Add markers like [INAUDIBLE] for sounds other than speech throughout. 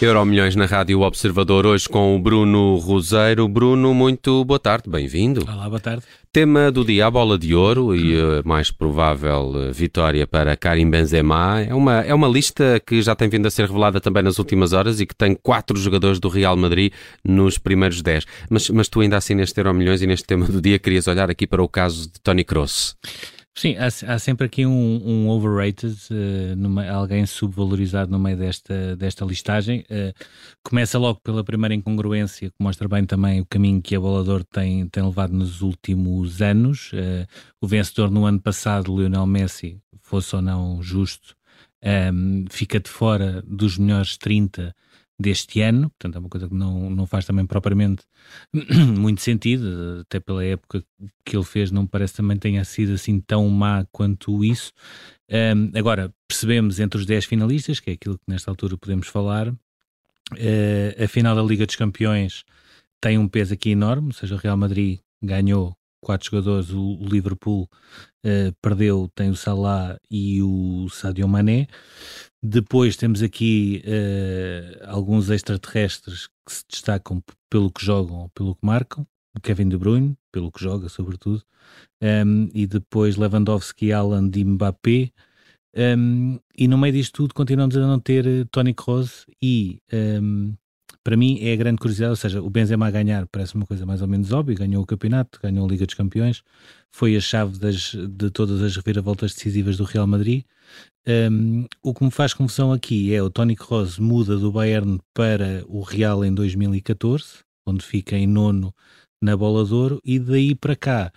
Euro Milhões na Rádio Observador, hoje com o Bruno Roseiro. Bruno, muito boa tarde, bem-vindo. Olá, boa tarde. Tema do dia, a bola de ouro e a mais provável eh, vitória para Karim Benzema. É uma, é uma lista que já tem vindo a ser revelada também nas últimas horas e que tem quatro jogadores do Real Madrid nos primeiros dez. Mas, mas tu ainda assim neste Euro Milhões e neste tema do dia querias olhar aqui para o caso de Tony Kroos. Sim, há, há, sempre aqui um, um overrated, uh, numa, alguém subvalorizado no meio desta, desta listagem. Uh, começa logo pela primeira incongruência, que mostra bem também o caminho que a Bolador tem, tem levado nos últimos anos. Uh, o vencedor no ano passado, Lionel Messi, fosse ou não justo, um, ehm, fica de fora dos melhores 30 deste ano, portanto é uma coisa que não, não faz também propriamente [CLEARS THROAT] muito sentido, até pela época que ele fez, não parece também tenha sido assim tão má quanto isso. Um, agora, percebemos entre os 10 finalistas, que é aquilo que nesta altura podemos falar, uh, a final da Liga dos Campeões tem um peso aqui enorme, ou seja, o Real Madrid ganhou quatro jogadores, o, Liverpool uh, perdeu, tem o Salah e o Sadio Mané. Depois temos aqui uh, alguns extraterrestres que se destacam pelo que jogam ou pelo que marcam. O Kevin De Bruyne, pelo que joga, sobretudo. Um, e depois Lewandowski, Alan e Mbappé. Um, e no meio disto tudo continuamos a não ter uh, Tony Kroos e um, para mim é a grande curiosidade, ou seja, o Benzema a ganhar parece uma coisa mais ou menos óbvia, ganhou o campeonato, ganhou a Liga dos Campeões, foi a chave das, de todas as reviravoltas decisivas do Real Madrid. Um, o que me faz confusão aqui é o Tony Kroos muda do Bayern para o Real em 2014, onde fica em nono na bola de ouro, e daí para cá,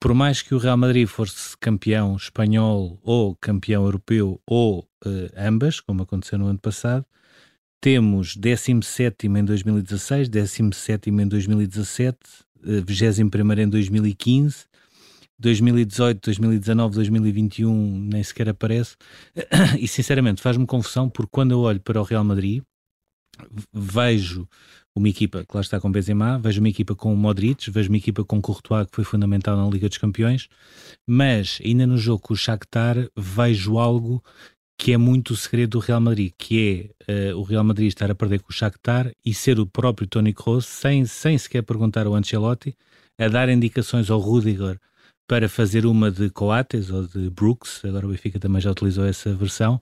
por mais que o Real Madrid fosse campeão espanhol ou campeão europeu ou uh, ambas, como aconteceu no ano passado, temos 17 em 2016, 17 em 2017, 21 em 2015, 2018, 2019, 2021 nem sequer aparece. [COUGHS] E sinceramente faz-me confusão porque quando eu olho para o Real Madrid, vejo uma equipa que lá está com Benzema, vejo uma equipa com Modric, vejo uma equipa com Courtois que foi fundamental na Liga dos Campeões, mas ainda no jogo com o Shakhtar vejo algo que é muito o segredo do Real Madrid, que é uh, o Real Madrid estar a perder com o Shakhtar e ser o próprio Toni Kroos, sem, sem sequer perguntar ao Ancelotti, a dar indicações ao Rudiger para fazer uma de Coates ou de Brooks, agora o Benfica também já utilizou essa versão,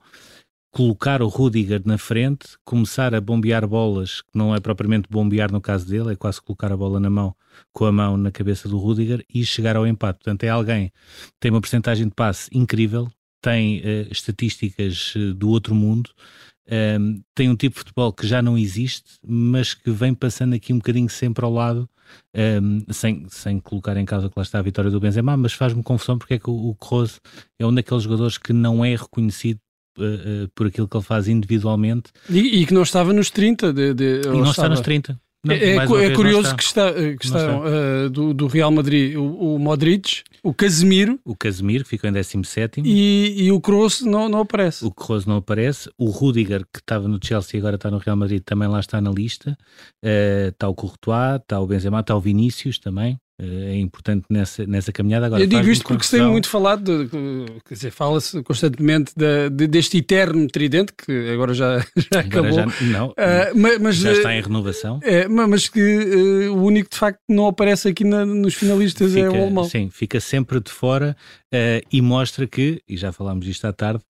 colocar o Rudiger na frente, começar a bombear bolas, que não é propriamente bombear no caso dele, é quase colocar a bola na mão, com a mão na cabeça do Rudiger e chegar ao empate. Portanto, é alguém que tem uma porcentagem de passe incrível, tem uh, estatísticas uh, do outro mundo, um, ehm, tem um tipo de futebol que já não existe, mas que vem passando aqui um bocadinho sempre ao lado, um, ehm, sem, sem colocar em causa que lá está a vitória do Benzema, mas faz-me confusão porque é que o, o Kroos é um daqueles jogadores que não é reconhecido uh, por aquilo que ele faz individualmente. E, e, que não estava nos 30. De, de, e não estava... está nos 30. Não, é, é curioso que, está, que está, uh, do, do, Real Madrid o, o, Modric, o Casemiro. O Casemiro, que ficou em 17 e, e o Kroos não, não aparece. O Kroos não aparece. O Rudiger, que estava no Chelsea e agora está no Real Madrid, também lá está na lista. Uh, está o Courtois, está o Benzema, está o Vinícius também. Eh, é importante nessa, nessa caminhada. Agora, eu digo isto porque se tem muito falado, de, quer dizer, fala-se constantemente de, de, deste eterno tridente, que agora já, [LAUGHS] já agora acabou. Já, não, uh, mas, mas, já está em renovação. É, mas que uh, o único de facto não aparece aqui na, nos finalistas fica, é o alemão. Sim, fica sempre de fora uh, e mostra que, e já falámos disto à tarde,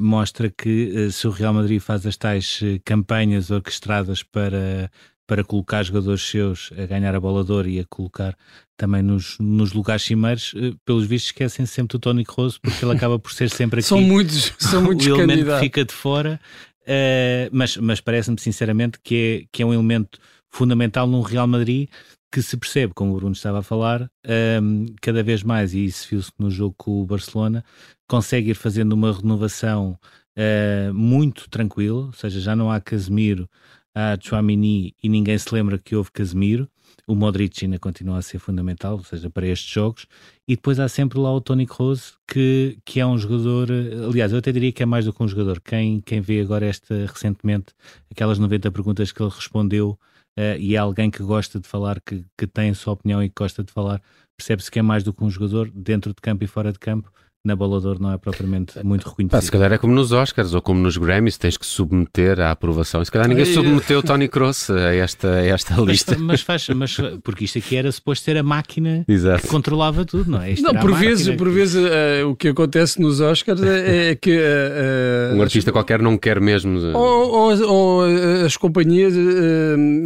mostra que se o Real Madrid faz as tais campanhas orquestradas para para colocar jogadores seus a ganhar a bola de ouro e a colocar também nos, nos lugares cimeiros, eh, pelos vistos esquecem sempre do Tony Kroos porque ele acaba por ser sempre [LAUGHS] aqui são muitos, são muitos o elemento candidatos. que fica de fora uh, mas, mas parece-me sinceramente que é, que é um elemento fundamental num Real Madrid que se percebe, como o Bruno estava a falar, um, ehm, cada vez mais, e isso viu-se no jogo com o Barcelona, consegue ir fazendo uma renovação uh, muito tranquila, ou seja, já não há Casemiro, há Chouamini e ninguém se lembra que houve Casemiro. O Modric ainda continua a ser fundamental, ou seja, para estes jogos. E depois há sempre lá o Tony Kroos, que, que é um jogador, aliás, eu até diria que é mais do que um jogador. Quem, quem vê agora esta recentemente, aquelas 90 perguntas que ele respondeu, uh, e é alguém que gosta de falar, que, que tem a sua opinião e que gosta de falar, percebe-se que é mais do que um jogador dentro de campo e fora de campo na Bolador não é propriamente muito reconhecido. Pá, se calhar é como nos Oscars ou como nos Grammys, tens que submeter à aprovação. Se calhar ninguém submeteu Tony Cross a esta, a esta lista. Mas, faz, mas porque isto aqui era suposto ser a máquina Exato. que controlava tudo, não é? Isto não, por vezes, por vezes uh, o que acontece nos Oscars é, é que uh, um artista as, qualquer não quer mesmo. Uh... Ou, ou, ou, as companhias,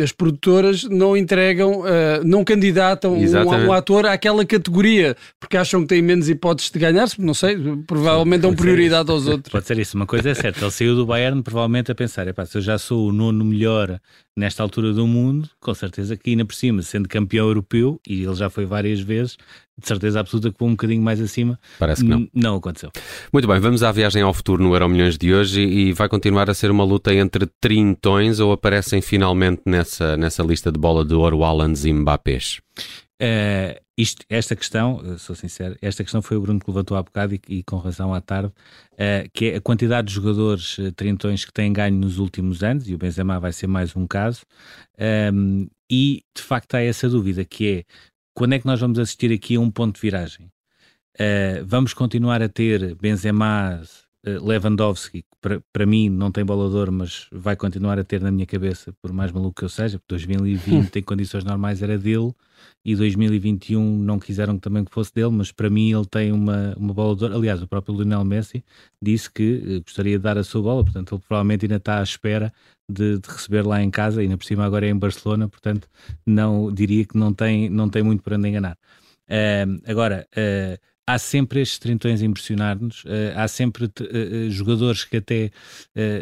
as produtoras não entregam, não candidatam um, um, ator àquela categoria porque acham que têm menos hipóteses de ganhar não sei, provavelmente dão prioridade aos outros. Pode ser isso, uma coisa é certa, ele saiu do Bayern provavelmente a pensar, se eu já sou o nono melhor nesta altura do mundo, com certeza que ainda por cima, sendo campeão europeu, e ele já foi várias vezes, de certeza absoluta que foi um bocadinho mais acima. Parece que não. Não aconteceu. Muito bem, vamos à viagem ao futuro no Euro Milhões de hoje e vai continuar a ser uma luta entre trintões ou aparecem finalmente nessa, nessa lista de bola de ouro Haaland e Mbappés? Uh, isto, esta questão, sou sincero, esta questão foi o Bruno que levantou há bocado e, e com razão à tarde, uh, que é a quantidade de jogadores uh, trintões que têm ganho nos últimos anos, e o Benzema vai ser mais um caso, um, ehm, e de facto há essa dúvida, que é quando é que nós vamos assistir aqui a um ponto de viragem? Uh, vamos continuar a ter Benzema, Lewandowski, que para mim não tem bolador, mas vai continuar a ter na minha cabeça, por mais maluco que eu seja, porque 2020 [LAUGHS] em condições normais era dele e 2021 não quiseram também que fosse dele, mas para mim ele tem uma, uma bola de ouro. Aliás, o próprio Lionel Messi disse que eh, gostaria de dar a sua bola, portanto ele provavelmente ainda está à espera de, de, receber lá em casa, e ainda por cima agora é em Barcelona, portanto não diria que não tem, não tem muito para onde enganar. Uh, agora, uh, há sempre estes trintões a impressionar-nos, uh, há sempre uh, jogadores que até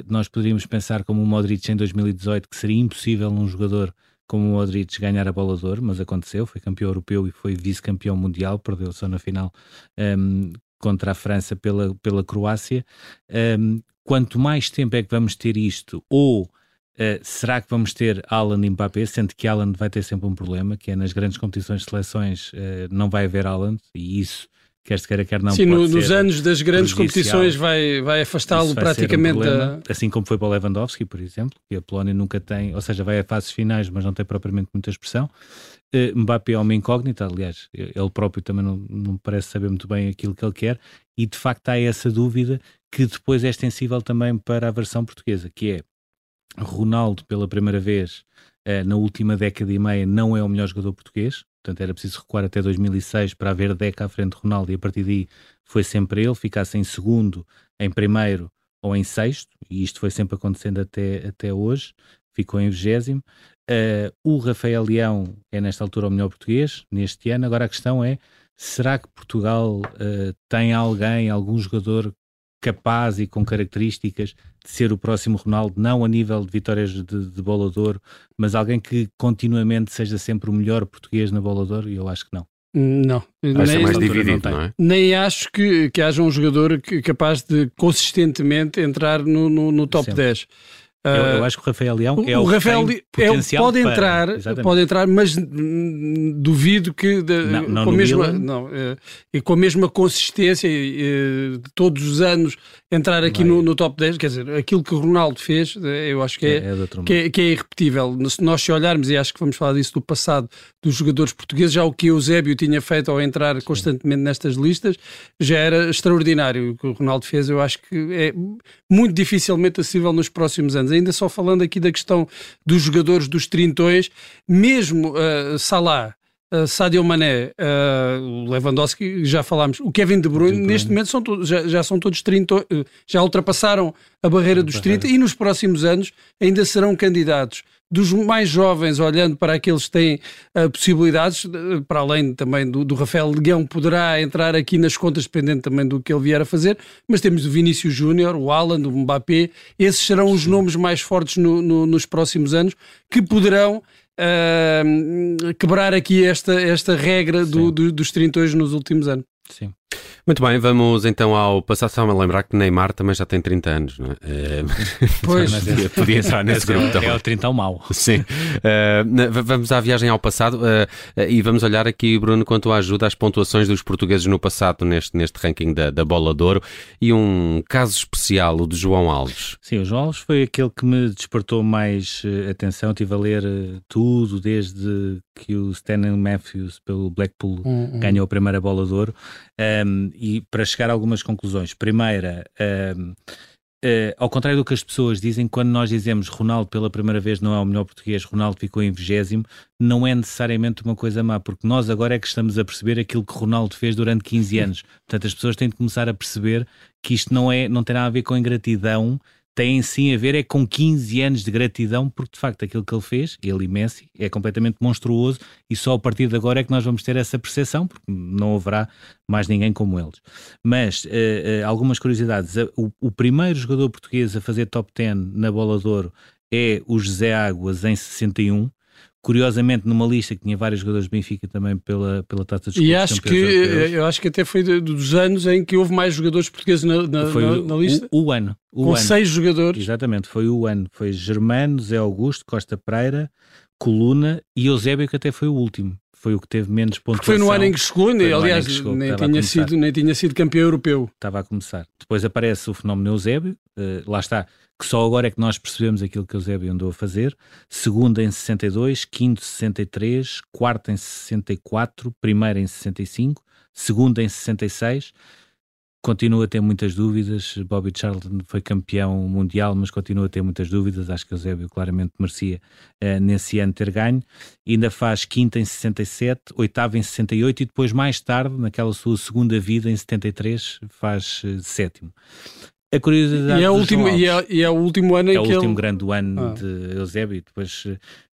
nós poderíamos pensar como o Modric em 2018, que seria impossível um jogador como o Modric ganhar a bola de ouro, mas aconteceu, foi campeão europeu e foi vice-campeão mundial, perdeu só na final um, contra a França pela, pela Croácia. Um, quanto mais tempo é que vamos ter isto, ou Uh, será que vamos ter Alan e Mbappé, sendo que Alan vai ter sempre um problema, que é nas grandes competições de seleções uh, não vai haver Alan, e isso quer se queira, quer não. Sim, no, nos anos das grandes competições vai, vai afastá-lo praticamente. Um problema, a... Assim como foi para o Lewandowski, por exemplo, que a Polónia nunca tem, ou seja, vai a fases finais, mas não tem propriamente muita expressão. Uh, Mbappé é uma incógnita, aliás, ele próprio também não, não parece saber muito bem aquilo que ele quer, e de facto há essa dúvida que depois é extensível também para a versão portuguesa, que é Ronaldo, pela primeira vez uh, na última década e meia, não é o melhor jogador português, portanto era preciso recuar até 2006 para haver Deca à frente de Ronaldo e a partir daí foi sempre ele, ficasse em segundo, em primeiro ou em sexto, e isto foi sempre acontecendo até, até hoje, ficou em vigésimo. Uh, o Rafael Leão é nesta altura o melhor português, neste ano. Agora a questão é, será que Portugal uh, tem alguém, algum jogador capaz e com características de ser o próximo Ronaldo, não a nível de vitórias de, de bola de ouro, mas alguém que continuamente seja sempre o melhor português na bola de ouro? E eu acho que não. Não, Vai nem, mais dividido, não, não, é? nem acho que, que haja um jogador que, capaz de consistentemente entrar no, no, no top Sempre. 10. Eu, eu, ah, acho que o Rafael Leão é o, o Rafael é, pode entrar, pode entrar, mas duvido que de, não, não com a mesma não, é, e com a mesma consistência e, todos os anos entrar aqui no, no, top 10, quer dizer, aquilo que o Ronaldo fez, eh, eu acho que é, é, é que, é, que é irrepetível. Se nós se olharmos, e acho que vamos falar disso do passado dos jogadores portugueses, já o que o Eusébio tinha feito ao entrar Sim. constantemente nestas listas já era extraordinário. O que o Ronaldo fez, eu acho que é muito dificilmente acessível nos próximos anos. Ainda só falando aqui da questão dos jogadores dos trintões, mesmo uh, Salah, Uh, Sadio Mané, uh, Lewandowski, já falámos, o Kevin De Bruyne, neste momento são todos, já, já, são todos 30, uh, já ultrapassaram a barreira dos 30 e nos próximos anos ainda serão candidatos. Dos mais jovens, olhando para aqueles que têm possibilidades, para além também do, do Rafael Leguão, poderá entrar aqui nas contas, dependendo também do que ele vier a fazer, mas temos o Vinícius Júnior, o Alan, o Mbappé, esses serão os nomes mais fortes no, no, nos próximos anos que poderão uh, quebrar aqui esta, esta regra do, do, dos 30 nos últimos anos. Sim. Muito bem, vamos então ao passado. Só me lembrar que Neymar também já tem 30 anos, não é? pois, [LAUGHS] podia, podia [LAUGHS] entrar nesse grupo é, também. É o 30 ao mau. Sim. Uh, vamos à viagem ao passado uh, e vamos olhar aqui, Bruno, quanto à ajuda às pontuações dos portugueses no passado neste, neste ranking da, da Bola de Ouro e um caso especial, o de João Alves. Sim, o João Alves foi aquele que me despertou mais atenção. Estive a ler tudo desde que o Stanley Matthews pelo Blackpool uhum. ganhou a primeira Bola de Ouro um, e para chegar a algumas conclusões. Primeira, um, uh, eh, ao contrário do que as pessoas dizem, quando nós dizemos Ronaldo pela primeira vez não é o melhor português, Ronaldo ficou em vigésimo, não é necessariamente uma coisa má, porque nós agora é que estamos a perceber aquilo que Ronaldo fez durante 15 anos. Portanto, as pessoas têm de começar a perceber que isto não, é, não tem nada a ver com ingratidão têm sim a ver é com 15 anos de gratidão, porque de facto aquilo que ele fez, ele e Messi, é completamente monstruoso e só a partir de agora é que nós vamos ter essa percepção, porque não haverá mais ninguém como eles. Mas uh, uh, algumas curiosidades: o, o, primeiro jogador português a fazer top 10 na bola de ouro é o José Águas em 61. Curiosamente, numa lista que tinha vários jogadores do Benfica também pela, pela taça de E acho que eu acho que até foi dos anos em que houve mais jogadores portugueses na, na, foi na, na lista. O, o ano. O com ano. seis jogadores. Exatamente, foi o ano. Foi Germano, Zé Augusto, Costa Pereira, Coluna e Eusébio, que até foi o último. Foi o que teve menos pontuação. Foi no ano em que chegou, né? aliás, chegou, nem, tinha sido, nem tinha sido campeão europeu. Estava a começar. Depois aparece o fenómeno Eusébio, uh, lá está, que só agora é que nós percebemos aquilo que Eusébio andou a fazer. Segundo em 62, quinto em 63, quarto em 64, primeiro em 65, segundo em 66 Continua a ter muitas dúvidas. Bobby Charlton foi campeão mundial, mas continua a ter muitas dúvidas. Acho que o Eusébio claramente merecia uh, nesse ano ter ganho. Ainda faz quinta em 67, oitava em 68 e depois, mais tarde, naquela sua segunda vida, em 73, faz uh, sétimo. A curiosidade e é, o último, e, é, e é o último ano é em que É o último ele... grande ano ah. de Eusébio. Depois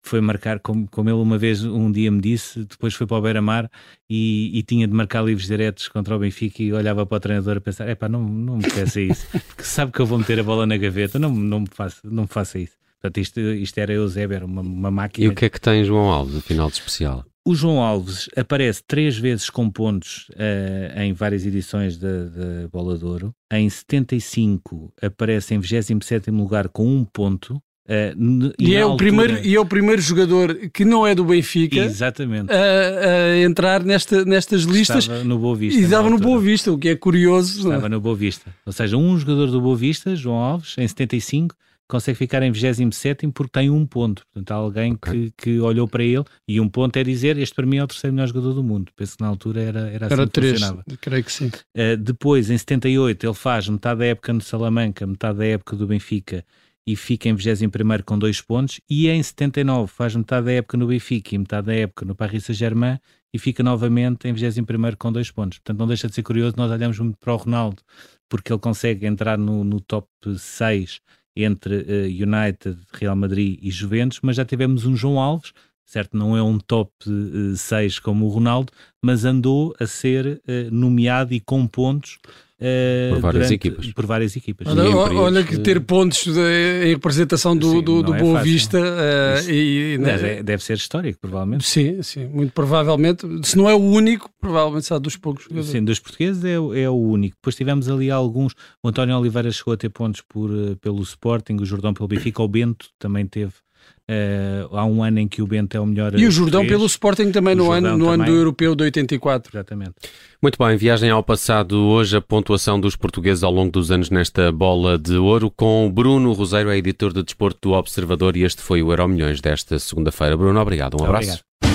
foi marcar, como, como ele uma vez, um dia me disse, depois foi para o Beira-Mar e, e, tinha de marcar livros diretos contra o Benfica e olhava para o treinador a pensar, epá, não, não me peça isso, que sabe que eu vou meter a bola na gaveta, não, não, me, faça, não me faça isso. Portanto, isto, isto era Eusébio, era uma, uma máquina. E o que é que tem João Alves no final de especial? O João Alves aparece três vezes com pontos uh, em várias edições da, da Bola de Ouro. Em 75 aparece em 27 lugar com um ponto. Uh, e, e é o primeiro, e é o primeiro jogador que não é do Benfica Exatamente. A, a entrar nesta, nestas listas. Estava no Boa Vista. E estava no Boa Vista, o que é curioso. Estava no Boa Vista. Ou seja, um jogador do Boa Vista, João Alves, em 75, consegue ficar em 27 porque tem um ponto. Portanto, há alguém okay. que, que olhou para ele e um ponto é dizer: Este para mim é o terceiro melhor jogador do mundo. Penso que na altura era, era assim era que três, funcionava. Creio que sim. Uh, depois, em 78, ele faz metade da época no Salamanca, metade da época do Benfica e fica em 21 com dois pontos. E em 79 faz metade da época no Benfica e metade da época no Paris Saint-Germain e fica novamente em 21 com dois pontos. Portanto, não deixa de ser curioso. Nós olhamos muito para o Ronaldo porque ele consegue entrar no, no top 6 entre uh, United, Real Madrid e Juventus, mas já tivemos um João Alves, certo? Não é um top uh, eh, 6 como o Ronaldo, mas andou a ser uh, nomeado e com pontos por várias durante, equipas. Por várias equipas. Olha, olha que ter pontos de, em representação do, sim, do, do é Boa fácil. Vista uh, e, deve, deve, ser histórico, provavelmente. Sim, sim, muito provavelmente. Se não é o único, provavelmente será dos poucos. Sim, dos portugueses é, é o único. Depois tivemos ali alguns. O António Oliveira chegou a ter pontos por, pelo Sporting, o Jordão pelo Benfica, o Bento também teve. Uh, há um ano em que o Bento é o melhor. E o Jordão pelo Sporting também no, ano, no também. ano do Europeu de 84. Exatamente. Muito bem, viagem ao passado. Hoje a pontuação dos portugueses ao longo dos anos nesta bola de ouro com Bruno Roseiro, é editor de desporto do Observador e este foi o Euro Milhões desta segunda-feira. Bruno, obrigado. Um abraço. Obrigado.